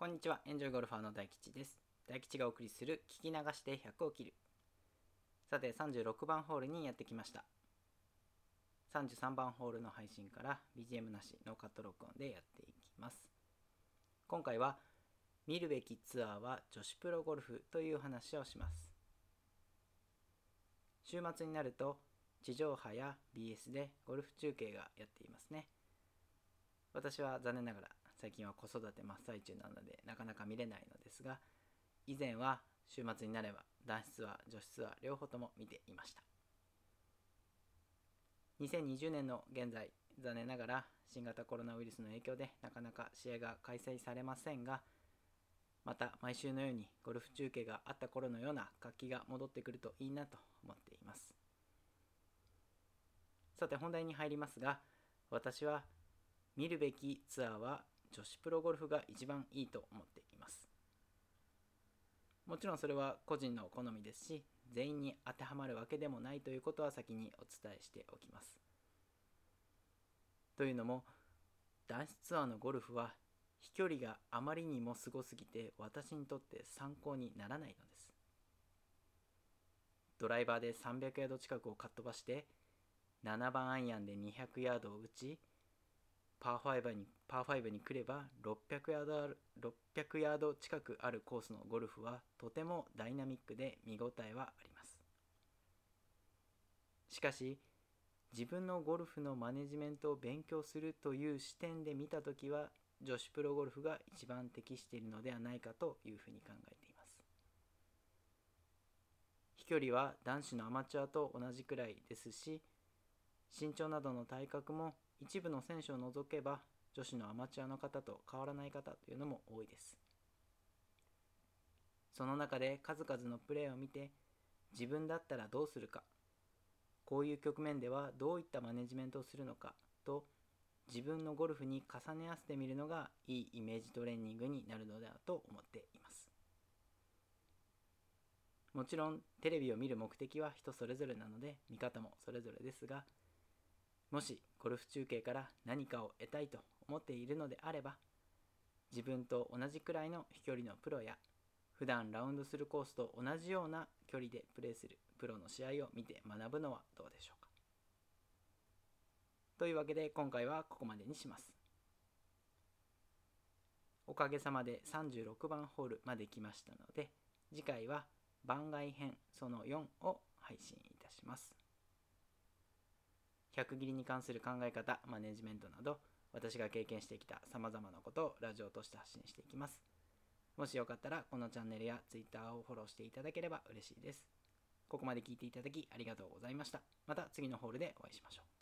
こんにちは、エンジョイゴルファーの大吉です。大吉がお送りする聞き流して100を切る。さて、36番ホールにやってきました。33番ホールの配信から BGM なしノーカット録音でやっていきます。今回は、見るべきツアーは女子プロゴルフという話をします。週末になると、地上波や BS でゴルフ中継がやっていますね。私は残念ながら最近は子育て真っ最中なのでなかなか見れないのですが以前は週末になれば男子ツアー女子ツアー両方とも見ていました。2020年の現在残念ながら新型コロナウイルスの影響でなかなか試合が開催されませんがまた毎週のようにゴルフ中継があった頃のような活気が戻ってくるといいなと思っています。さて本題に入りますが私は見るべきツアーは女子プロゴルフが一番いいと思っています。もちろんそれは個人の好みですし全員に当てはまるわけでもないということは先にお伝えしておきます。というのも男子ツアーのゴルフは飛距離があまりにもすごすぎて私にとって参考にならないのです。ドライバーで300ヤード近くをかっ飛ばして7番アイアンで200ヤードを打ちパー5にパー5に来れば600ヤードある600ヤード近くあるコースのゴルフはとてもダイナミックで見応えはあります。しかし自分のゴルフのマネジメントを勉強するという視点で見た時は女子プロゴルフが一番適しているのではないかというふうに考えています。飛距離は男子のアマチュアと同じくらいですし身長などの体格も一部の選手を除けば女子のアマチュアの方と変わらない方というのも多いです。その中で数々のプレーを見て自分だったらどうするか。こういう局面ではどういったマネジメントをするのかと自分のゴルフに重ね合わせてみるのがいいイメージトレーニングになるのではと思っています。もちろんテレビを見る目的は人それぞれなので見方もそれぞれですがもしゴルフ中継から何かを得たいと思っているのであれば自分と同じくらいの飛距離のプロや普段ラウンドするコースと同じような距離でプレーするプロの試合を見て学ぶのはどうでしょうか。というわけで今回はここまでにします。おかげさまで36番ホールまで来ましたので次回は番外編その4を配信いたします。100切りに関する考え方、マネジメントなど、私が経験してきた様々なことをラジオとして発信していきます。もしよかったら、このチャンネルや Twitter をフォローしていただければ嬉しいです。ここまで聞いていただきありがとうございました。また次のホールでお会いしましょう。